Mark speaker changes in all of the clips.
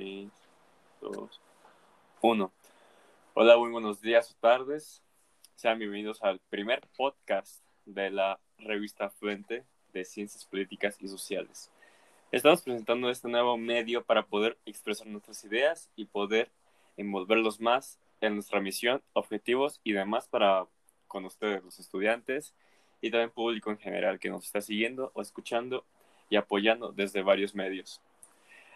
Speaker 1: 3, 2, 1. Hola, muy buenos días o tardes. Sean bienvenidos al primer podcast de la revista Fuente de Ciencias Políticas y Sociales. Estamos presentando este nuevo medio para poder expresar nuestras ideas y poder envolverlos más en nuestra misión, objetivos y demás para con ustedes, los estudiantes y también público en general que nos está siguiendo o escuchando y apoyando desde varios medios.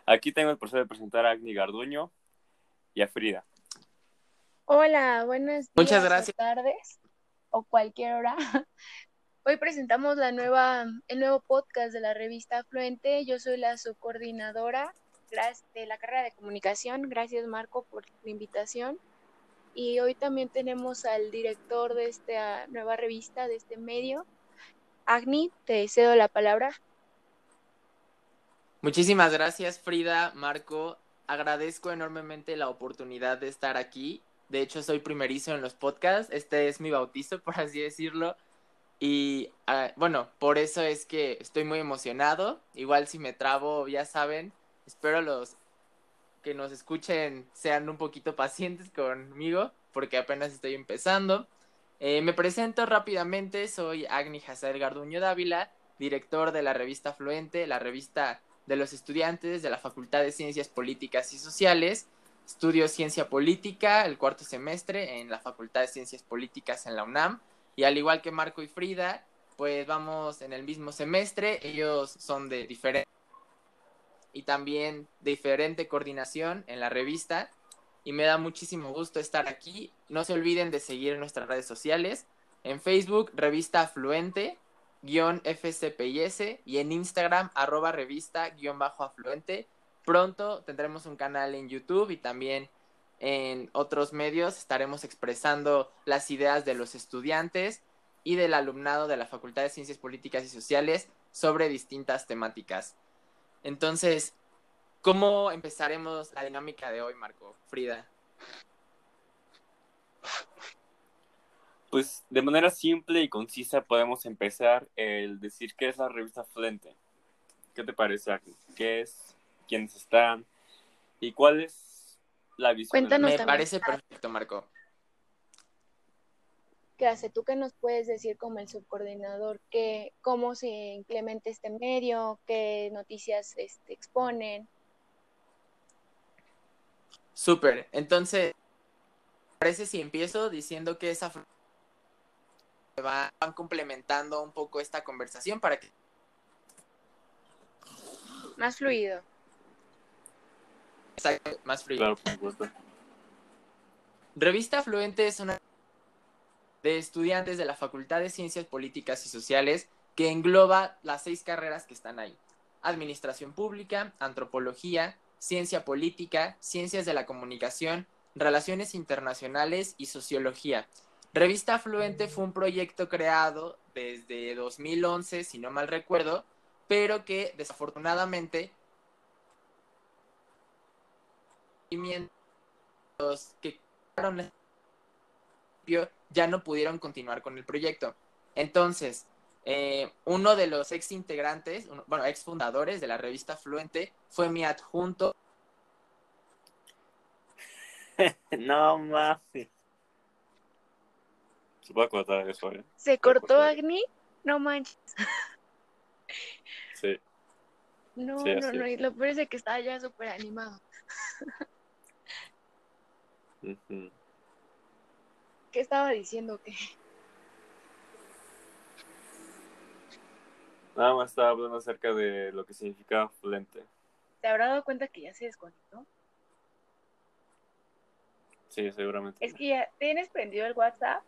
Speaker 1: Aquí tengo el placer de presentar a Agni Garduño y a Frida.
Speaker 2: Hola, buenas
Speaker 3: Muchas gracias.
Speaker 2: tardes o cualquier hora. Hoy presentamos la nueva, el nuevo podcast de la revista Afluente. Yo soy la subcoordinadora de la carrera de comunicación. Gracias Marco por la invitación. Y hoy también tenemos al director de esta nueva revista, de este medio. Agni, te cedo la palabra.
Speaker 3: Muchísimas gracias Frida, Marco. Agradezco enormemente la oportunidad de estar aquí. De hecho, soy primerizo en los podcasts. Este es mi bautizo, por así decirlo. Y ah, bueno, por eso es que estoy muy emocionado. Igual si me trabo, ya saben, espero los que nos escuchen sean un poquito pacientes conmigo, porque apenas estoy empezando. Eh, me presento rápidamente, soy Agni Hazel Garduño Dávila, director de la revista Fluente, la revista de los estudiantes de la Facultad de Ciencias Políticas y Sociales. Estudio Ciencia Política el cuarto semestre en la Facultad de Ciencias Políticas en la UNAM. Y al igual que Marco y Frida, pues vamos en el mismo semestre. Ellos son de diferente y también diferente coordinación en la revista. Y me da muchísimo gusto estar aquí. No se olviden de seguir nuestras redes sociales. En Facebook, Revista Fluente, guion FCPIS y en Instagram arroba revista guion bajo afluente. Pronto tendremos un canal en YouTube y también en otros medios estaremos expresando las ideas de los estudiantes y del alumnado de la Facultad de Ciencias Políticas y Sociales sobre distintas temáticas. Entonces, ¿cómo empezaremos la dinámica de hoy, Marco? Frida.
Speaker 1: Pues de manera simple y concisa podemos empezar el decir qué es la revista Flente. ¿Qué te parece, ¿Qué es? ¿Quiénes están? ¿Y cuál es la visión?
Speaker 2: Cuéntanos
Speaker 3: Me parece perfecto, Marco.
Speaker 2: ¿Qué hace? ¿Tú qué nos puedes decir como el subcoordinador? ¿Qué, ¿Cómo se implementa este medio? ¿Qué noticias este, exponen?
Speaker 3: Súper. Entonces, parece si empiezo diciendo que esa van complementando un poco esta conversación para que...
Speaker 2: Más fluido.
Speaker 3: Exacto, más fluido. Revista Fluente es una de estudiantes de la Facultad de Ciencias Políticas y Sociales que engloba las seis carreras que están ahí. Administración Pública, Antropología, Ciencia Política, Ciencias de la Comunicación, Relaciones Internacionales y Sociología. Revista Fluente fue un proyecto creado desde 2011, si no mal recuerdo, pero que desafortunadamente los que ya no pudieron continuar con el proyecto. Entonces, eh, uno de los ex integrantes, bueno, ex fundadores de la revista Fluente fue mi adjunto.
Speaker 1: no mames. Se puede cortar eso, ¿eh?
Speaker 2: ¿Se cortó Agni? No manches.
Speaker 1: Sí.
Speaker 2: No, no, no, y lo peor es que estaba ya súper animado. ¿Qué estaba diciendo? que
Speaker 1: Nada más estaba hablando acerca de lo que significa flente.
Speaker 2: ¿Te habrá dado cuenta que ya se desconectó?
Speaker 1: Sí, seguramente.
Speaker 2: Es que ya tienes prendido el WhatsApp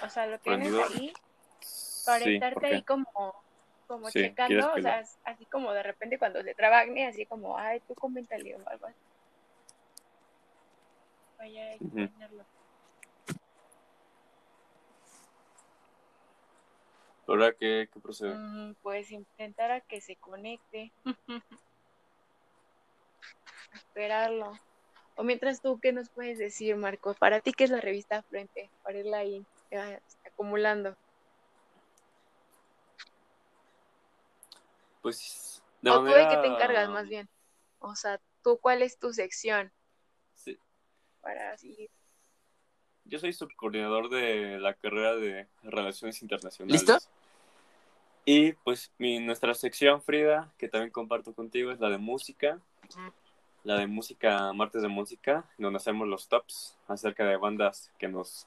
Speaker 2: O sea, lo tienes ahí para estarte ahí como, como checando, o sea, así como de repente cuando se traba así como, ay, tú coméntale o algo así. Vaya a tenerlo.
Speaker 1: ¿Ahora qué, qué procede?
Speaker 2: Mm, pues intentar a que se conecte. Esperarlo. O mientras tú, ¿qué nos puedes decir, Marco? Para ti, ¿qué es la revista Frente? Para irla ahí acumulando.
Speaker 1: Pues
Speaker 2: de ¿O tú de qué te encargas más bien? O sea, ¿tú cuál es tu sección?
Speaker 1: Sí.
Speaker 2: Para seguir.
Speaker 1: Yo soy subcoordinador de la carrera de Relaciones Internacionales.
Speaker 3: ¿Listo?
Speaker 1: Y pues mi, nuestra sección, Frida, que también comparto contigo, es la de música. La de música, martes de música, donde hacemos los tops acerca de bandas que nos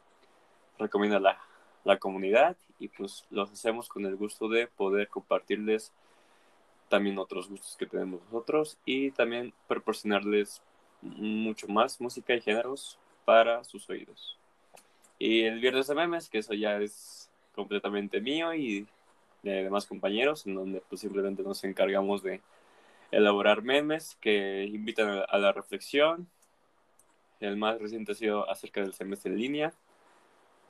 Speaker 1: recomienda la, la comunidad y pues los hacemos con el gusto de poder compartirles también otros gustos que tenemos nosotros y también proporcionarles mucho más música y géneros para sus oídos. Y el viernes de memes, que eso ya es completamente mío y de demás compañeros, en donde pues simplemente nos encargamos de elaborar memes que invitan a la reflexión. El más reciente ha sido acerca del semestre en línea,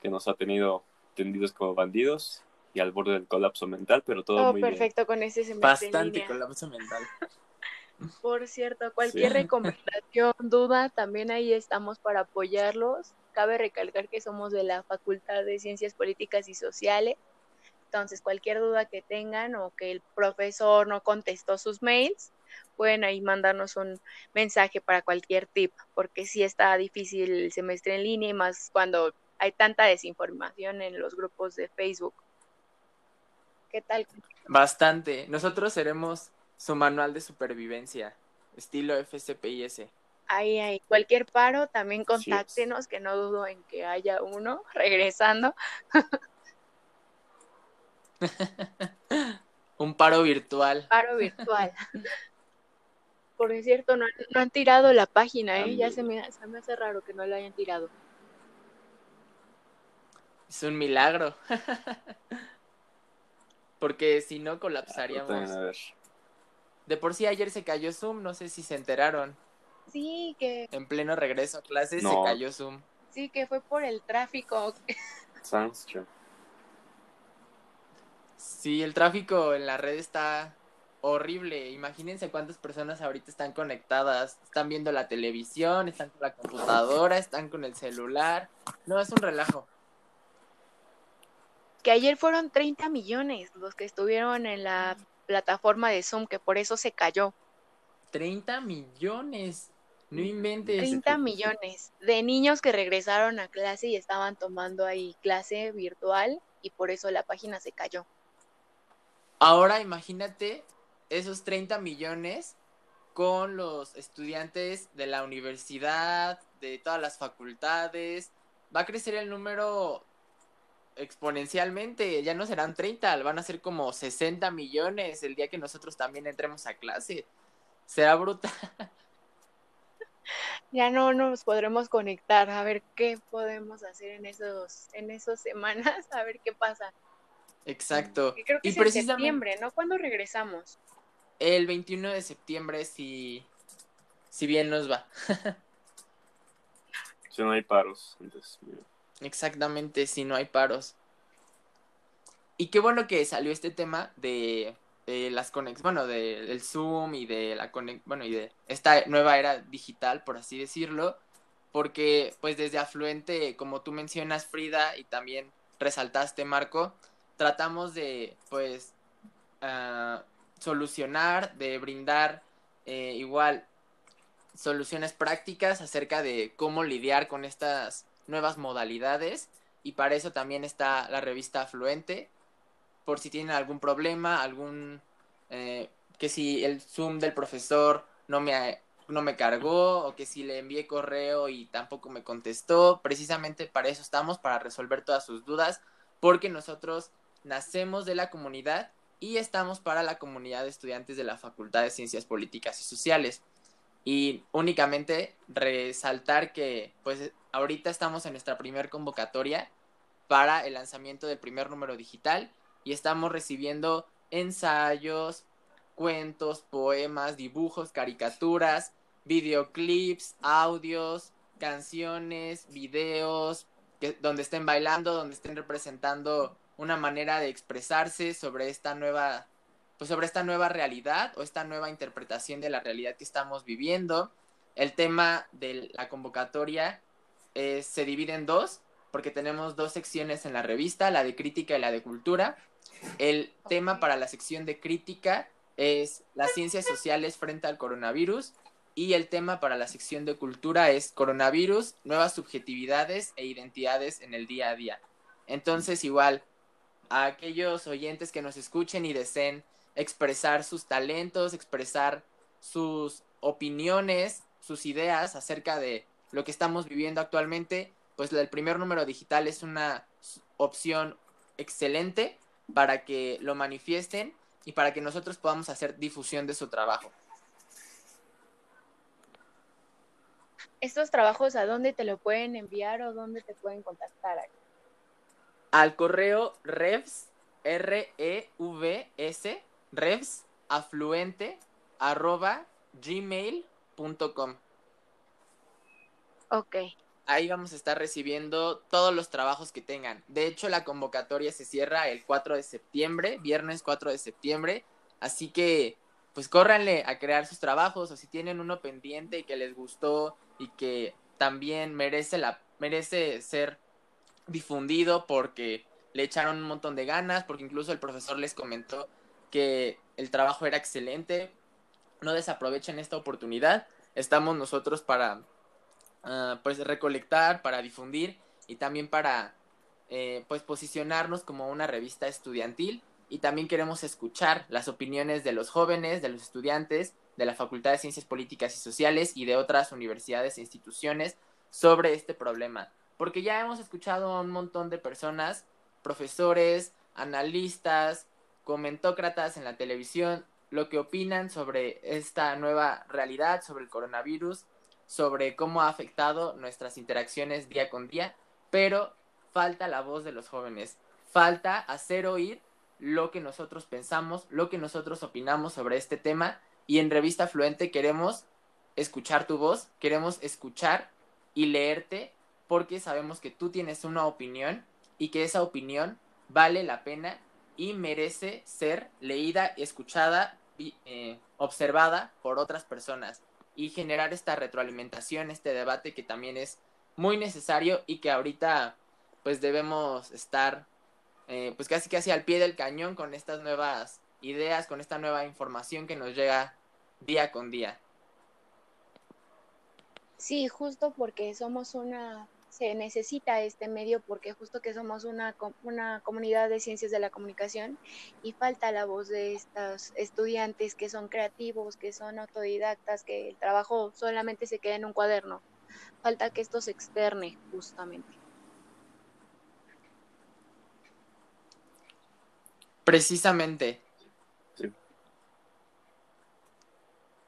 Speaker 1: que nos ha tenido tendidos como bandidos y al borde del colapso mental, pero todo, muy
Speaker 2: perfecto con ese semestre
Speaker 3: Bastante colapso mental.
Speaker 2: Por cierto, cualquier recomendación, duda, también ahí estamos para apoyarlos. Cabe recalcar que somos de la Facultad de Ciencias Políticas y Sociales. Entonces, cualquier duda que tengan o que el profesor no contestó sus mails, pueden ahí mandarnos un mensaje para cualquier tip, porque sí está difícil el semestre en línea y más cuando hay tanta desinformación en los grupos de Facebook. ¿Qué tal?
Speaker 3: Bastante. Nosotros seremos su manual de supervivencia, estilo FCPIS.
Speaker 2: Ahí, ahí. Cualquier paro, también contáctenos, que no dudo en que haya uno regresando.
Speaker 3: Un paro virtual.
Speaker 2: Paro virtual. Por cierto, no, han tirado la página, ¿eh? Ya se me, se me hace raro que no la hayan tirado.
Speaker 3: Es un milagro. Porque si no colapsaríamos. De por sí ayer se cayó Zoom, no sé si se enteraron.
Speaker 2: Sí, que...
Speaker 3: En pleno regreso a clases se cayó Zoom.
Speaker 2: Sí, que fue por el tráfico.
Speaker 3: Sí, el tráfico en la red está horrible. Imagínense cuántas personas ahorita están conectadas. Están viendo la televisión, están con la computadora, están con el celular. No, es un relajo
Speaker 2: que ayer fueron 30 millones los que estuvieron en la plataforma de Zoom, que por eso se cayó.
Speaker 3: 30 millones, no inventes.
Speaker 2: 30 millones de niños que regresaron a clase y estaban tomando ahí clase virtual y por eso la página se cayó.
Speaker 3: Ahora imagínate esos 30 millones con los estudiantes de la universidad, de todas las facultades. Va a crecer el número exponencialmente, ya no serán 30, van a ser como 60 millones el día que nosotros también entremos a clase. Será brutal.
Speaker 2: Ya no nos podremos conectar, a ver qué podemos hacer en esos, en esas semanas, a ver qué pasa.
Speaker 3: Exacto.
Speaker 2: creo que y es en septiembre, ¿no? ¿Cuándo regresamos?
Speaker 3: El 21 de septiembre, si, si bien nos va.
Speaker 1: si no hay paros, entonces...
Speaker 3: Exactamente, si no hay paros. Y qué bueno que salió este tema de, las conexiones, bueno, del Zoom y de la bueno, y de esta nueva era digital, por así decirlo, porque pues desde Afluente, como tú mencionas, Frida, y también resaltaste, Marco, tratamos de, pues, ah, solucionar, de brindar eh, igual soluciones prácticas acerca de cómo lidiar con estas nuevas modalidades y para eso también está la revista Afluente, por si tienen algún problema, algún... Eh, que si el Zoom del profesor no me, no me cargó o que si le envié correo y tampoco me contestó, precisamente para eso estamos, para resolver todas sus dudas, porque nosotros nacemos de la comunidad y estamos para la comunidad de estudiantes de la Facultad de Ciencias Políticas y Sociales. Y únicamente resaltar que pues ahorita estamos en nuestra primer convocatoria para el lanzamiento del primer número digital y estamos recibiendo ensayos, cuentos, poemas, dibujos, caricaturas, videoclips, audios, canciones, videos, donde estén bailando, donde estén representando una manera de expresarse sobre esta nueva pues sobre esta nueva realidad o esta nueva interpretación de la realidad que estamos viviendo. El tema de la convocatoria eh, se divide en dos, porque tenemos dos secciones en la revista, la de crítica y la de cultura. El tema para la sección de crítica es las ciencias sociales frente al coronavirus y el tema para la sección de cultura es coronavirus, nuevas subjetividades e identidades en el día a día. Entonces, igual, a aquellos oyentes que nos escuchen y deseen expresar sus talentos, expresar sus opiniones, sus ideas acerca de lo que estamos viviendo actualmente, pues el primer número digital es una opción excelente para que lo manifiesten y para que nosotros podamos hacer difusión de su trabajo.
Speaker 2: estos trabajos, ¿a dónde te lo pueden enviar o dónde te pueden contactar?
Speaker 3: Al correo revs, R-E-V-S, revs, afluente, arroba, gmail.com.
Speaker 2: Ok.
Speaker 3: Ahí vamos a estar recibiendo todos los trabajos que tengan. De hecho, la convocatoria se cierra el 4 de septiembre, viernes 4 de septiembre. Así que, pues córranle a crear sus trabajos o si tienen uno pendiente y que les gustó y que también merece, la, merece ser difundido porque le echaron un montón de ganas, porque incluso el profesor les comentó que el trabajo era excelente. No desaprovechen esta oportunidad. Estamos nosotros para ah, pues recolectar, para difundir y también para eh, pues posicionarnos como una revista estudiantil y también queremos escuchar las opiniones de los jóvenes, de los estudiantes de la Facultad de Ciencias Políticas y Sociales y de otras universidades e instituciones sobre este problema. Porque ya hemos escuchado a un montón de personas, profesores, analistas, comentócratas en la televisión, lo que opinan sobre esta nueva realidad, sobre el coronavirus, sobre cómo ha afectado nuestras interacciones día con día, pero falta la voz de los jóvenes, falta hacer oír lo que nosotros pensamos, lo que nosotros opinamos sobre este tema y en Revista Fluente queremos escuchar tu voz, queremos escuchar y leerte porque sabemos que tú tienes una opinión y que esa opinión vale la pena y merece ser leída, escuchada, eh, observada por otras personas y generar esta retroalimentación, este debate que también es muy necesario y que ahorita pues debemos estar eh, pues casi casi al pie del cañón con estas nuevas ideas, con esta nueva información que nos llega día con día.
Speaker 2: Sí, justo porque somos una, se necesita este medio porque justo que somos una, una comunidad de ciencias de la comunicación y falta la voz de estos estudiantes que son creativos, que son autodidactas, que el trabajo solamente se queda en un cuaderno. Falta que esto se externe justamente.
Speaker 3: Precisamente.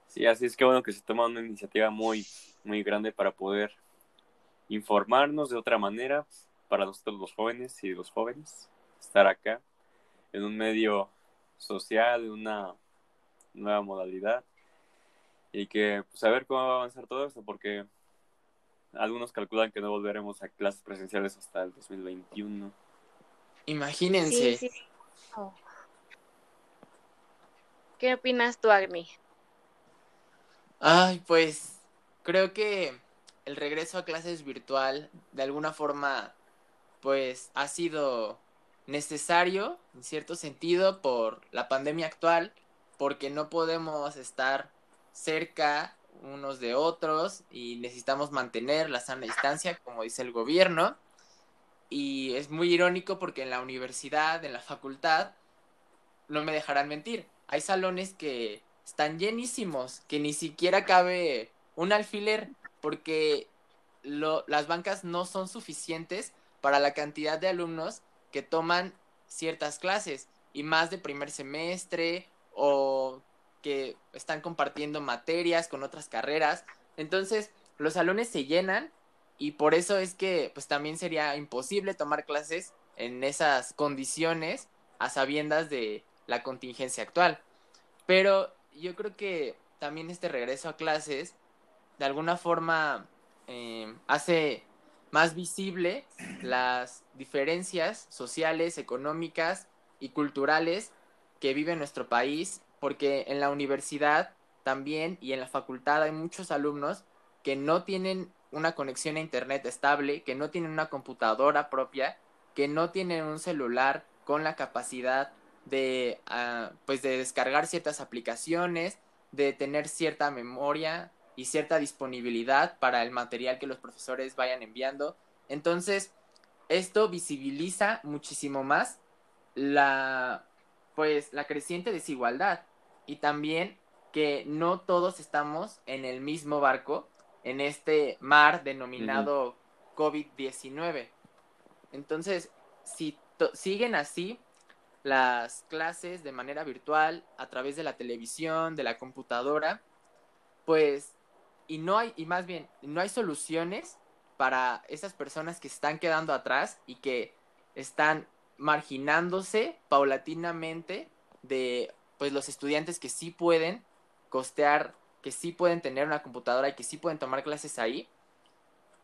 Speaker 1: Sí, así es que bueno que se toma una iniciativa muy, muy grande para poder informarnos de otra manera para nosotros los jóvenes y los jóvenes, estar acá en un medio social, en una nueva modalidad y que pues a ver cómo va a avanzar todo esto porque algunos calculan que no volveremos a clases presenciales hasta el 2021.
Speaker 3: Imagínense.
Speaker 2: Oh. ¿Qué opinas tú, Agni?
Speaker 3: Ay, pues creo que el regreso a clases virtual de alguna forma pues ha sido necesario en cierto sentido por la pandemia actual, porque no podemos estar cerca unos de otros y necesitamos mantener la sana distancia, como dice el gobierno. Y es muy irónico porque en la universidad, en la facultad, no me dejarán mentir. Hay salones que están llenísimos, que ni siquiera cabe un alfiler, porque las bancas no son suficientes para la cantidad de alumnos que toman ciertas clases, y más de primer semestre o que están compartiendo materias con otras carreras. Entonces, los salones se llenan y por eso es que pues también sería imposible tomar clases en esas condiciones a sabiendas de la contingencia actual. Pero yo creo que también este regreso a clases de alguna forma eh, hace más visible las diferencias sociales, económicas y culturales que vive nuestro país, porque en la universidad también y en la facultad hay muchos alumnos que no tienen una conexión a internet estable, que no tienen una computadora propia, que no tienen un celular con la capacidad de, ah, pues de descargar ciertas aplicaciones, de tener cierta memoria y cierta disponibilidad para el material que los profesores vayan enviando. Entonces, esto visibiliza muchísimo más la, pues, la creciente desigualdad y también que no todos estamos en el mismo barco, en este mar denominado COVID-19. Entonces, si siguen así las clases de manera virtual, a través de la televisión, de la computadora, pues, y no hay, y más bien, no hay soluciones para esas personas que están quedando atrás y que están marginándose paulatinamente de pues los estudiantes que sí pueden costear, que sí pueden tener una computadora y que sí pueden tomar clases ahí,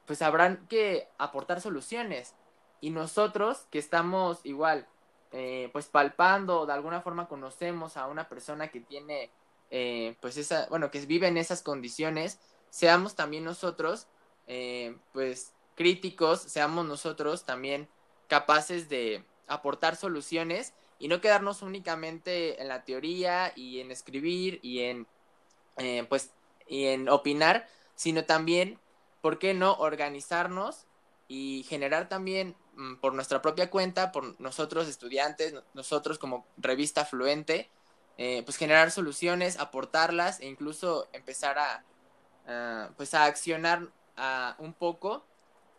Speaker 3: pues habrán que aportar soluciones. Y nosotros que estamos igual, eh, pues palpando, de alguna forma conocemos a una persona que tiene, eh, pues esa, bueno, que vive en esas condiciones, seamos también nosotros, eh, pues críticos, seamos nosotros también capaces de aportar soluciones y no quedarnos únicamente en la teoría y en escribir y en, pues, y en opinar, sino también, ¿por qué no organizarnos y generar también mm, por nuestra propia cuenta, por nosotros estudiantes, nosotros como revista fluente, eh, pues generar soluciones, aportarlas e incluso empezar a, pues a accionar un poco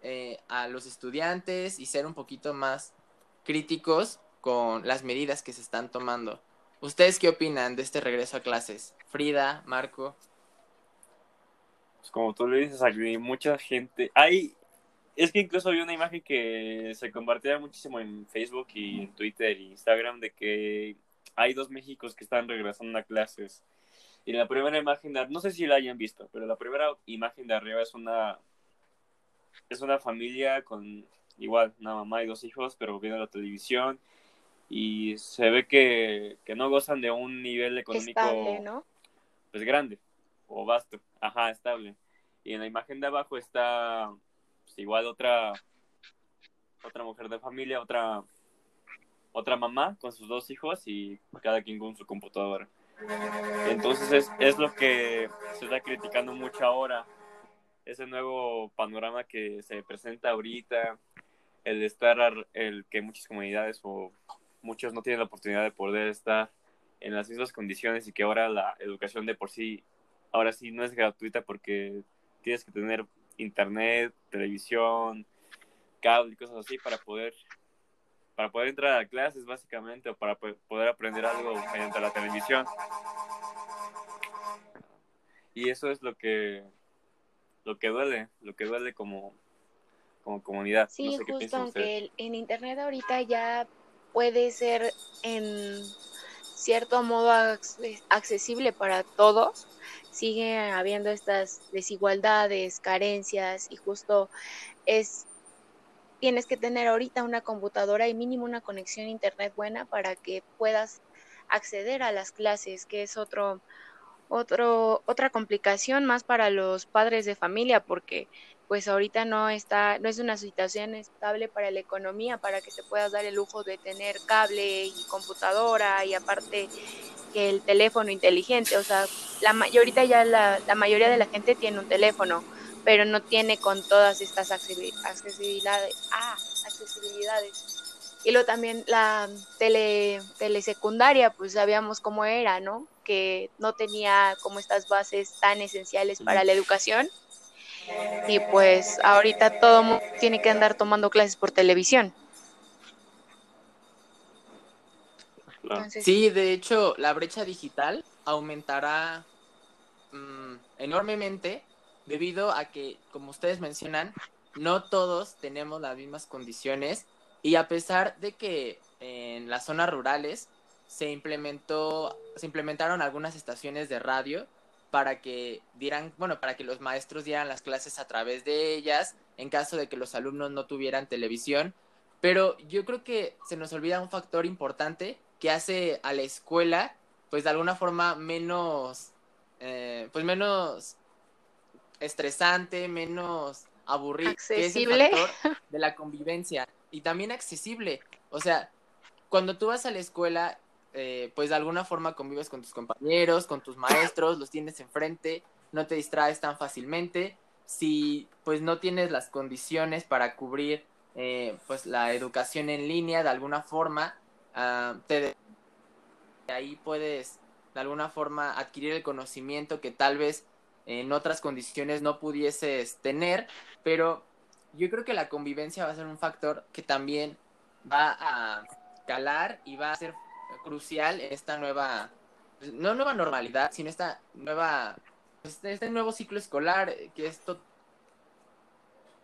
Speaker 3: eh, a los estudiantes y ser un poquito más críticos con las medidas que se están tomando. ¿Ustedes qué opinan de este regreso a clases? Frida, Marco.
Speaker 1: Pues como tú le dices, hay mucha gente. Hay es que incluso vi una imagen que se compartía muchísimo en Facebook y en Twitter e Instagram de que hay dos Méxicos que están regresando a clases. Y la primera imagen, no sé si la hayan visto, pero la primera imagen de arriba es una es una familia con igual una mamá y dos hijos, pero viendo la televisión y se ve que, que no gozan de un nivel económico
Speaker 2: estable, ¿no?
Speaker 1: pues grande o vasto, ajá, estable. Y en la imagen de abajo está pues, igual otra, otra mujer de familia, otra, otra mamá con sus dos hijos y cada quien con su computadora. Entonces es, es lo que se está criticando mucho ahora, ese nuevo panorama que se presenta ahorita, el estar, el que muchas comunidades o muchos no tienen la oportunidad de poder estar en las mismas condiciones y que ahora la educación de por sí, ahora sí no es gratuita porque tienes que tener internet, televisión, cable y cosas así para poder para poder entrar a clases básicamente o para poder aprender algo mediante la televisión. Y eso es lo que lo que duele, lo que duele como como comunidad.
Speaker 2: Sí, justo aunque en internet ahorita ya puede ser en cierto modo accesible para todos, sigue habiendo estas desigualdades, carencias y justo es tienes que tener ahorita una computadora y mínimo una conexión a internet buena para que puedas acceder a las clases, que es otro otro otra complicación más para los padres de familia porque pues ahorita no está, no es una situación estable para la economía, para que te puedas dar el lujo de tener cable y computadora y aparte que el teléfono inteligente, o sea, la ahorita ya la, la mayoría de la gente tiene un teléfono, pero no tiene con todas estas accesibilidades, ah, accesibilidades. Y luego también la tele, telesecundaria, pues sabíamos cómo era, ¿no? Que no tenía como estas bases tan esenciales para la educación y pues ahorita todo mundo tiene que andar tomando clases por televisión.
Speaker 3: sí, de hecho, la brecha digital aumentará mm, enormemente debido a que, como ustedes mencionan, no todos tenemos las mismas condiciones y a pesar de que en las zonas rurales se implementó, se implementaron algunas estaciones de radio para que dieran, bueno, para que los maestros dieran las clases a través de ellas, en caso de que los alumnos no tuvieran televisión. Pero yo creo que se nos olvida un factor importante que hace a la escuela, pues de alguna forma menos, eh, pues menos estresante, menos aburrido,
Speaker 2: accesible.
Speaker 3: Que es el factor de la convivencia y también accesible. O sea, cuando tú vas a la escuela eh, pues de alguna forma convives con tus compañeros, con tus maestros, los tienes enfrente, no te distraes tan fácilmente. Si pues no tienes las condiciones para cubrir eh, pues la educación en línea de alguna forma, uh, te ahí puedes de alguna forma adquirir el conocimiento que tal vez en otras condiciones no pudieses tener, pero yo creo que la convivencia va a ser un factor que también va a calar y va a ser crucial en esta nueva, no nueva normalidad, sino esta nueva, este, este nuevo ciclo escolar que es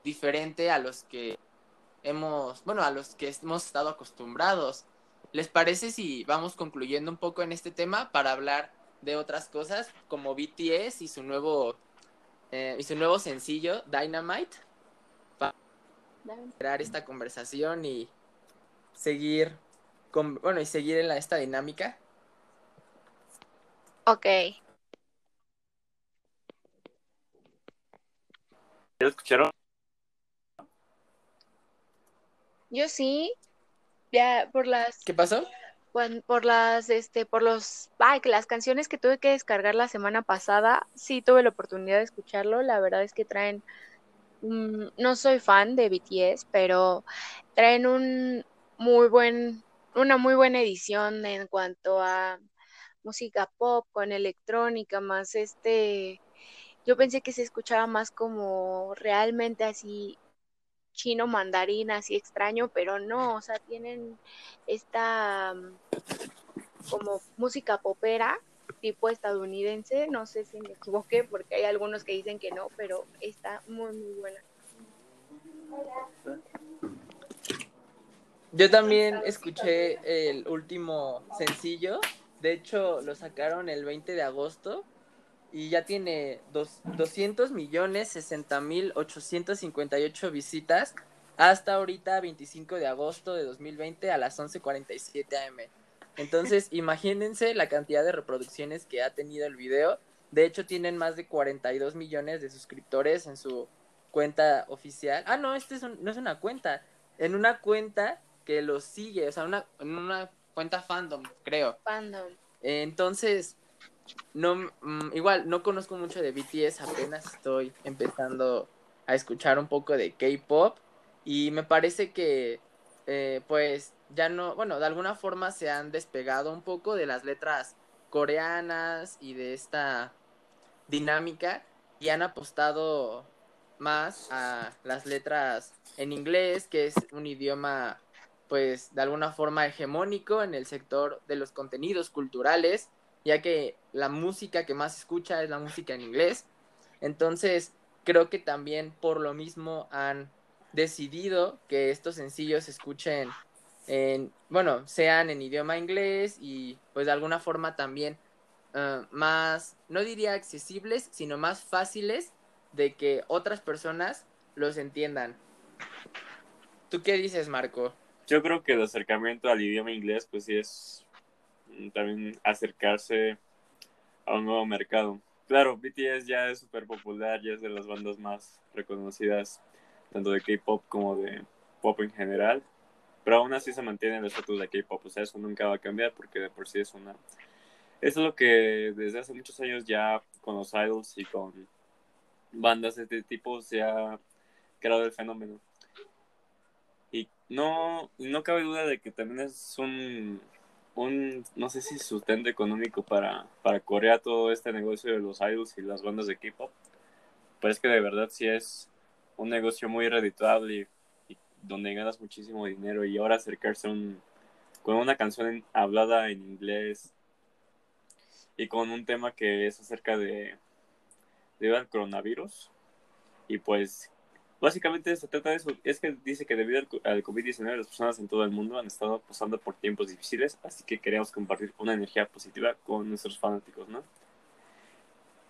Speaker 3: diferente a los que hemos, bueno, a los que hemos estado acostumbrados. ¿Les parece si vamos concluyendo un poco en este tema para hablar de otras cosas como BTS y su nuevo eh, y su nuevo sencillo Dynamite? Para crear esta conversación y seguir con, bueno, y seguir en la, esta dinámica.
Speaker 2: Ok.
Speaker 1: ¿Ya escucharon?
Speaker 2: Yo sí. Ya por las
Speaker 3: ¿Qué pasó?
Speaker 2: Por las este por los ay, las canciones que tuve que descargar la semana pasada, sí tuve la oportunidad de escucharlo, la verdad es que traen no soy fan de BTS, pero traen un muy buen una muy buena edición en cuanto a música pop con electrónica más este yo pensé que se escuchaba más como realmente así chino mandarín así extraño, pero no, o sea, tienen esta mm, como música popera tipo estadounidense, no sé si me equivoqué porque hay algunos que dicen que no, pero está muy muy buena.
Speaker 3: Yo también escuché el último sencillo, de hecho lo sacaron el 20 de agosto y ya tiene dos, 200 millones 60 mil 858 visitas hasta ahorita 25 de agosto de 2020 a las 11:47 am. Entonces, imagínense la cantidad de reproducciones que ha tenido el video. De hecho, tienen más de 42 millones de suscriptores en su cuenta oficial. Ah, no, este no es una cuenta. En una cuenta que los sigue, o sea, una, en una cuenta fandom, creo.
Speaker 2: Fandom.
Speaker 3: entonces, no, mm, igual, no conozco mucho de BTS, apenas estoy empezando a escuchar un poco de K-pop y me parece que, eh, pues, ya no, bueno, de alguna forma se han despegado un poco de las letras coreanas y de esta dinámica y han apostado más a las letras en inglés, que es un idioma pues de alguna forma hegemónico en el sector de los contenidos culturales ya que la música que más escucha es la música en inglés. Entonces, creo que también por lo mismo han decidido que estos sencillos se escuchen en, bueno, sean en idioma inglés y pues de alguna forma también uh, más, no diría accesibles, sino más fáciles de que otras personas los entiendan. ¿Tú qué dices, Marco?
Speaker 1: Yo creo que el acercamiento al idioma inglés, pues sí es también acercarse a un nuevo mercado. Claro, BTS ya es súper popular, ya es de las bandas más reconocidas, tanto de K-pop como de pop en general, pero aún así se mantiene el estatus de K-pop, o sea, eso nunca va a cambiar porque de por sí es una... Eso es lo que desde hace muchos años ya con los idols y con bandas de este tipo se ha creado el fenómeno. Y no, no cabe duda de que también es un, un, no sé si sustento económico para, para Corea todo este negocio de los idols y las bandas de K-pop. Pero es que de verdad sí es un negocio muy redituable y, donde ganas muchísimo dinero y ahora acercarse un, con una canción hablada en inglés y con un tema que es acerca de, de coronavirus y pues Básicamente se trata de eso. Es que dice que debido al, COVID-19 las personas en todo el mundo han estado pasando por tiempos difíciles, así que queremos compartir una energía positiva con nuestros fanáticos, ¿no?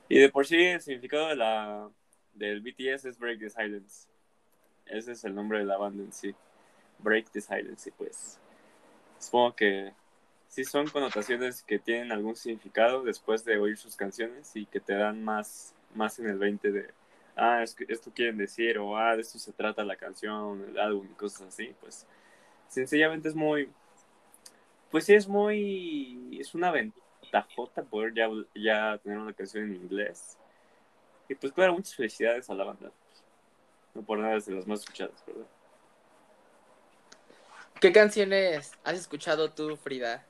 Speaker 1: Y de por sí el significado de la, del BTS es Break the Silence. Ese es el nombre de la banda en sí. Break the Silence, y pues supongo que sí son connotaciones que tienen algún significado después de oír sus canciones y que te dan más, más en el 20 de ah, es que esto quieren decir, o ah, de esto se trata la canción, el álbum y cosas así, pues sencillamente es muy, Pues sí, es muy. Es una ventajota poder ya, ya tener una canción en inglés. Y pues, claro, muchas felicidades a la banda. No por nada es de las más escuchadas, ¿verdad?
Speaker 3: ¿Qué canciones has escuchado tú, Frida?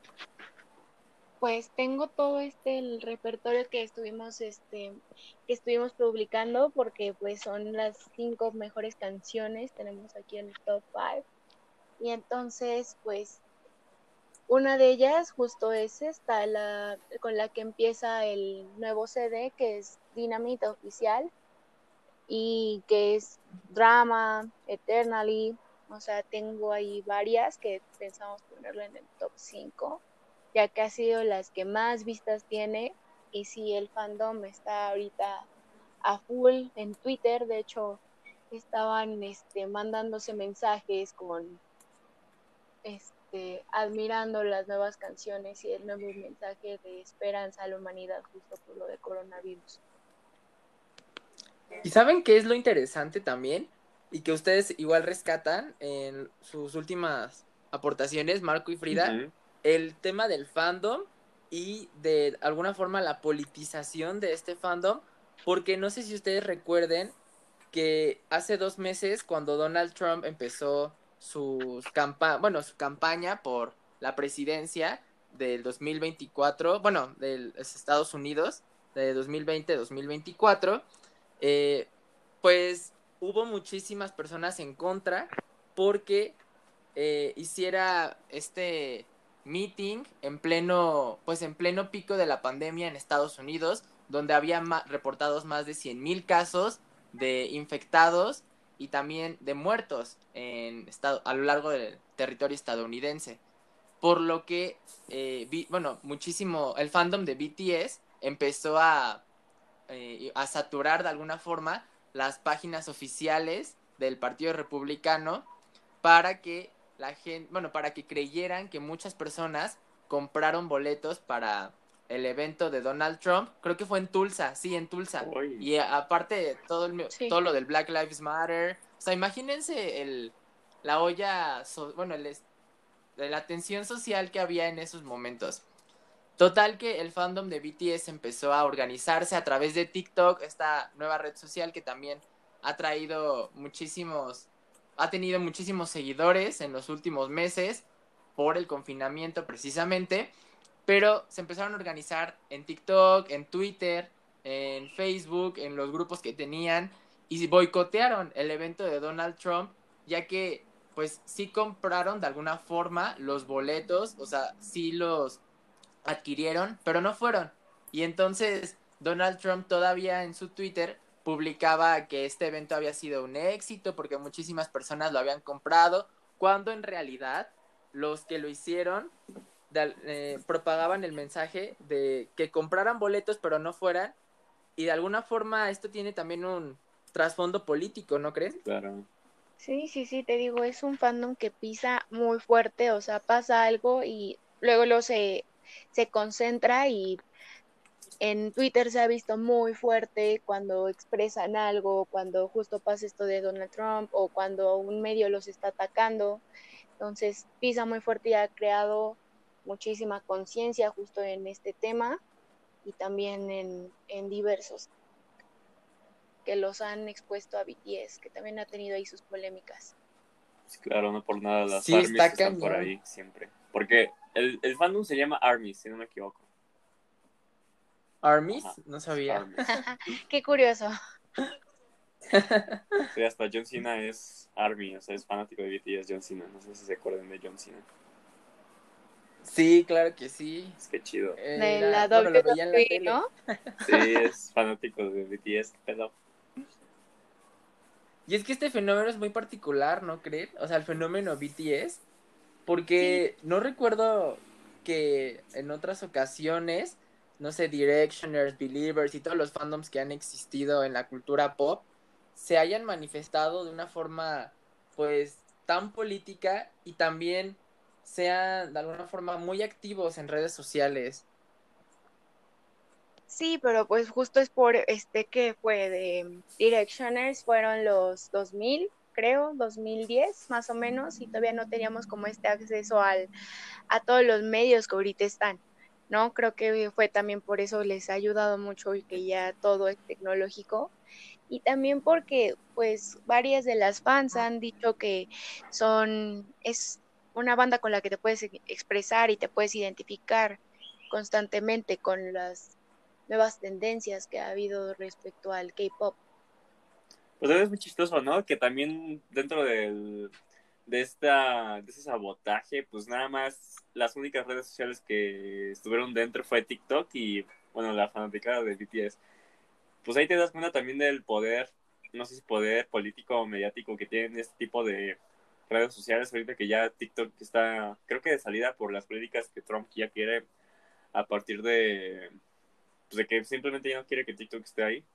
Speaker 2: Pues tengo todo este repertorio que estuvimos este que estuvimos publicando porque pues son las cinco mejores canciones tenemos aquí en el top five. Y entonces pues una de ellas justo es esta la con la que empieza el nuevo CD que es Dynamite oficial y que es Drama Eternally. O sea tengo ahí varias que pensamos ponerlo en el top 5 ya que ha sido las que más vistas tiene y si el fandom está ahorita a full en Twitter, de hecho estaban este, mandándose mensajes con este, admirando las nuevas canciones y el nuevo mensaje de esperanza a la humanidad justo por lo de coronavirus.
Speaker 3: ¿Y saben qué es lo interesante también? Y que ustedes igual rescatan en sus últimas aportaciones, Marco y Frida, el tema del fandom y de alguna forma la politización de este fandom, porque no sé si ustedes recuerden que hace dos meses cuando Donald Trump empezó bueno, su campaña por la presidencia del 2024, bueno, de los Estados Unidos, de 2020-2024, eh, pues hubo muchísimas personas en contra porque eh, hiciera este meeting en pleno, pues en pleno pico de la pandemia en Estados Unidos, donde había reportados más de 100.000 casos de infectados y también de muertos en estado, a lo largo del territorio estadounidense. Por lo que, eh, bueno, muchísimo, el fandom de BTS empezó a, eh, a saturar de alguna forma las páginas oficiales del Partido Republicano para que la gente, bueno, para que creyeran que muchas personas compraron boletos para el evento de Donald Trump, creo que fue en Tulsa, sí, en Tulsa. Y aparte todo el, todo lo del Black Lives Matter, o sea, imagínense el la olla, bueno, el, la atención social que había en esos momentos. Total que el fandom de BTS empezó a organizarse a través de TikTok, esta nueva red social que también ha traído muchísimos ha tenido muchísimos seguidores en los últimos meses por el confinamiento precisamente, pero se empezaron a organizar en TikTok, en Twitter, en Facebook, en los grupos que tenían y boicotearon el evento de Donald Trump, ya que pues sí compraron de alguna forma los boletos, o sea, sí los adquirieron, pero no fueron. Y entonces Donald Trump todavía en su Twitter publicaba que este evento había sido un éxito porque muchísimas personas lo habían comprado, cuando en realidad los que lo hicieron eh, propagaban el mensaje de que compraran boletos pero no fueran y de alguna forma esto tiene también un trasfondo político, ¿no crees?
Speaker 1: Claro.
Speaker 2: Sí, sí, sí, te digo, es un fandom que pisa muy fuerte, o sea, pasa algo y luego lo se, se concentra y en Twitter se ha visto muy fuerte cuando expresan algo, cuando justo pasa esto de Donald Trump o cuando un medio los está atacando. Entonces pisa muy fuerte y ha creado muchísima conciencia justo en este tema y también en, diversos que los han expuesto a BTS, que también ha tenido ahí sus polémicas.
Speaker 1: Pues claro, no por nada las armies están por ahí siempre. Porque el, el fandom se llama Army, si no me equivoco.
Speaker 3: Armies, no sabía.
Speaker 2: Qué curioso.
Speaker 1: Sí, hasta John Cena es Army, o sea, es fanático de BTS John Cena. No sé si se acuerdan de John Cena.
Speaker 3: Sí, claro que sí.
Speaker 1: Es que chido.
Speaker 2: de la WWE, ¿no?
Speaker 1: Sí, es fanático de BTS, pero...
Speaker 3: Y es que este fenómeno es muy particular, ¿no crees? O sea, el fenómeno BTS, porque no recuerdo que en otras ocasiones no sé, Directioners, Believers y todos los fandoms que han existido en la cultura pop se hayan manifestado de una forma pues tan política y también sean de alguna forma muy activos en redes sociales.
Speaker 2: Sí, pero pues justo es por este que fue de Directioners fueron los 2000, creo, 2010 más o menos, y todavía no teníamos como este acceso al, a todos los medios que ahorita están, ¿no? Creo que fue también por eso les ha ayudado mucho y que ya todo es tecnológico. Y también porque, pues, varias de las fans han dicho que son, es una banda con la que te puedes expresar y te puedes identificar constantemente con las nuevas tendencias que ha habido respecto al K-pop.
Speaker 1: Pues es muy chistoso, ¿no? Que también dentro del, de, esta, de ese sabotaje, pues nada más las únicas redes sociales que estuvieron dentro fue TikTok y, bueno, la fanaticada de BTS. Pues ahí te das cuenta también del poder, no sé si poder político o mediático que tienen este tipo de redes sociales ahorita que ya TikTok está, creo que de salida por las políticas que Trump ya quiere a partir de, pues de que simplemente ya no quiere que TikTok esté ahí.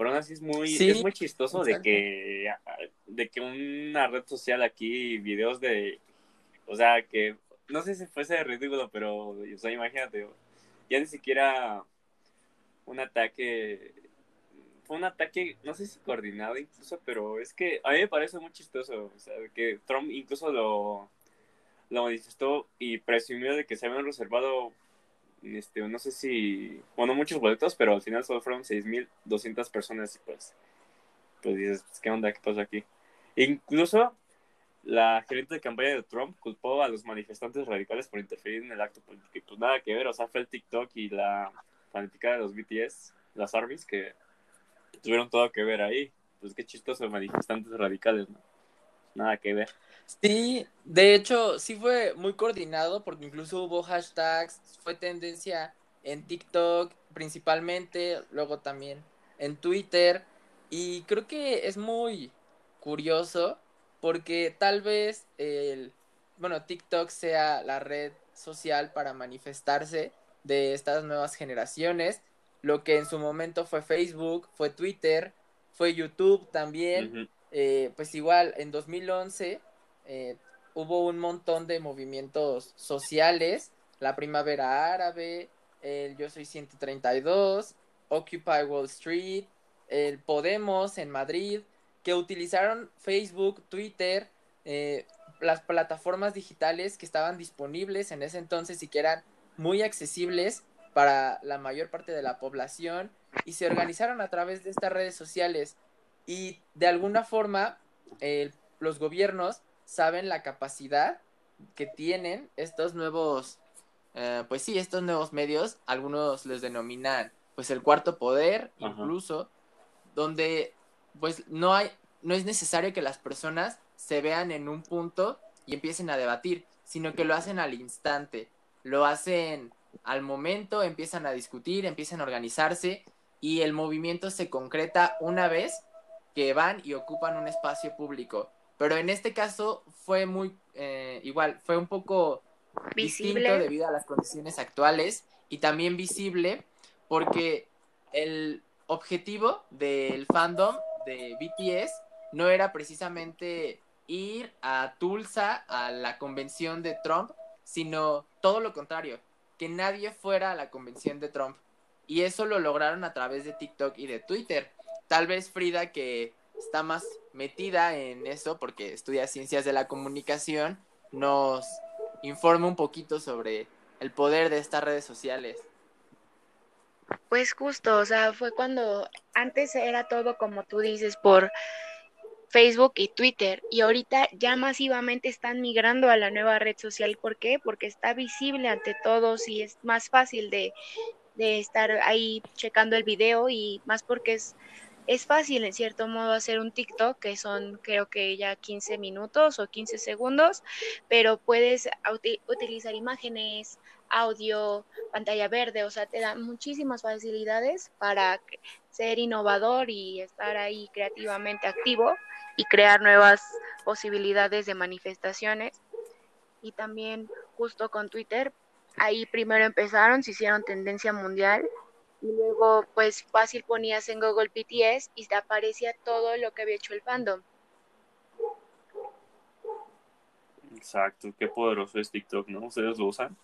Speaker 1: Pero aún así es muy, es muy chistoso de que, de que una red social aquí, videos de, o sea, que no sé si fuese ridículo, pero, o sea, imagínate, ya ni siquiera un ataque, fue un ataque, no sé si coordinado incluso, pero es que a mí me parece muy chistoso, o sea, que Trump incluso lo, lo manifestó y presumió de que se habían reservado este, no sé si, bueno, muchos boletos, pero al final solo fueron 6.200 personas y pues, pues dices, ¿qué onda? ¿Qué pasó aquí? E incluso la gerente de campaña de Trump culpó a los manifestantes radicales por interferir en el acto político. Pues nada que ver, o sea, fue el TikTok y la fanática de los BTS, las ARMYs, que tuvieron todo que ver ahí. Pues qué chistoso manifestantes radicales, ¿no? Nada que ver.
Speaker 3: Sí, de hecho, sí fue muy coordinado porque incluso hubo hashtags, fue tendencia en TikTok principalmente, luego también en Twitter. Y creo que es muy curioso porque tal vez el, bueno, TikTok sea la red social para manifestarse de estas nuevas generaciones, lo que en su momento fue Facebook, fue Twitter, fue YouTube también, eh, pues igual en 2011 eh, hubo un montón de movimientos sociales, la primavera árabe, el Yo Soy 132, Occupy Wall Street, el Podemos en Madrid, que utilizaron Facebook, Twitter, eh, las plataformas digitales que estaban disponibles en ese entonces y que eran muy accesibles para la mayor parte de la población y se organizaron a través de estas redes sociales. Y de alguna forma los gobiernos saben la capacidad que tienen estos nuevos, eh, pues sí, estos nuevos medios, algunos les denominan pues el cuarto poder, incluso, donde pues no hay, no es necesario que las personas se vean en un punto y empiecen a debatir, sino que lo hacen al instante, lo hacen al momento, empiezan a discutir, empiezan a organizarse y el movimiento se concreta una vez que van y ocupan un espacio público. Pero en este caso fue muy, eh, igual, fue un poco visible. distinto debido a las condiciones actuales y también visible porque el objetivo del fandom de BTS no era precisamente ir a Tulsa a la convención de Trump, sino todo lo contrario, que nadie fuera a la convención de Trump. Y eso lo lograron a través de TikTok y de Twitter. Tal vez Frida, que está más metida en eso porque estudia ciencias de la comunicación, nos informa un poquito sobre el poder de estas redes sociales.
Speaker 2: Pues justo, o sea, fue cuando antes era todo como tú dices por Facebook y Twitter y ahorita ya masivamente están migrando a la nueva red social. ¿Por qué? Porque está visible ante todos y es más fácil de, de estar ahí checando el video y más porque es es fácil en cierto modo hacer un TikTok, que son creo que ya 15 minutos o 15 segundos, pero puedes utilizar imágenes, audio, pantalla verde, o sea, te da muchísimas facilidades para ser innovador y estar ahí creativamente activo y crear nuevas posibilidades de manifestaciones. Y también justo con Twitter, ahí primero empezaron, se hicieron tendencia mundial y luego pues fácil ponías en Google BTS y te aparecía todo lo que había hecho el fandom.
Speaker 1: Exacto, qué poderoso es TikTok, ¿no? ¿Ustedes lo usan?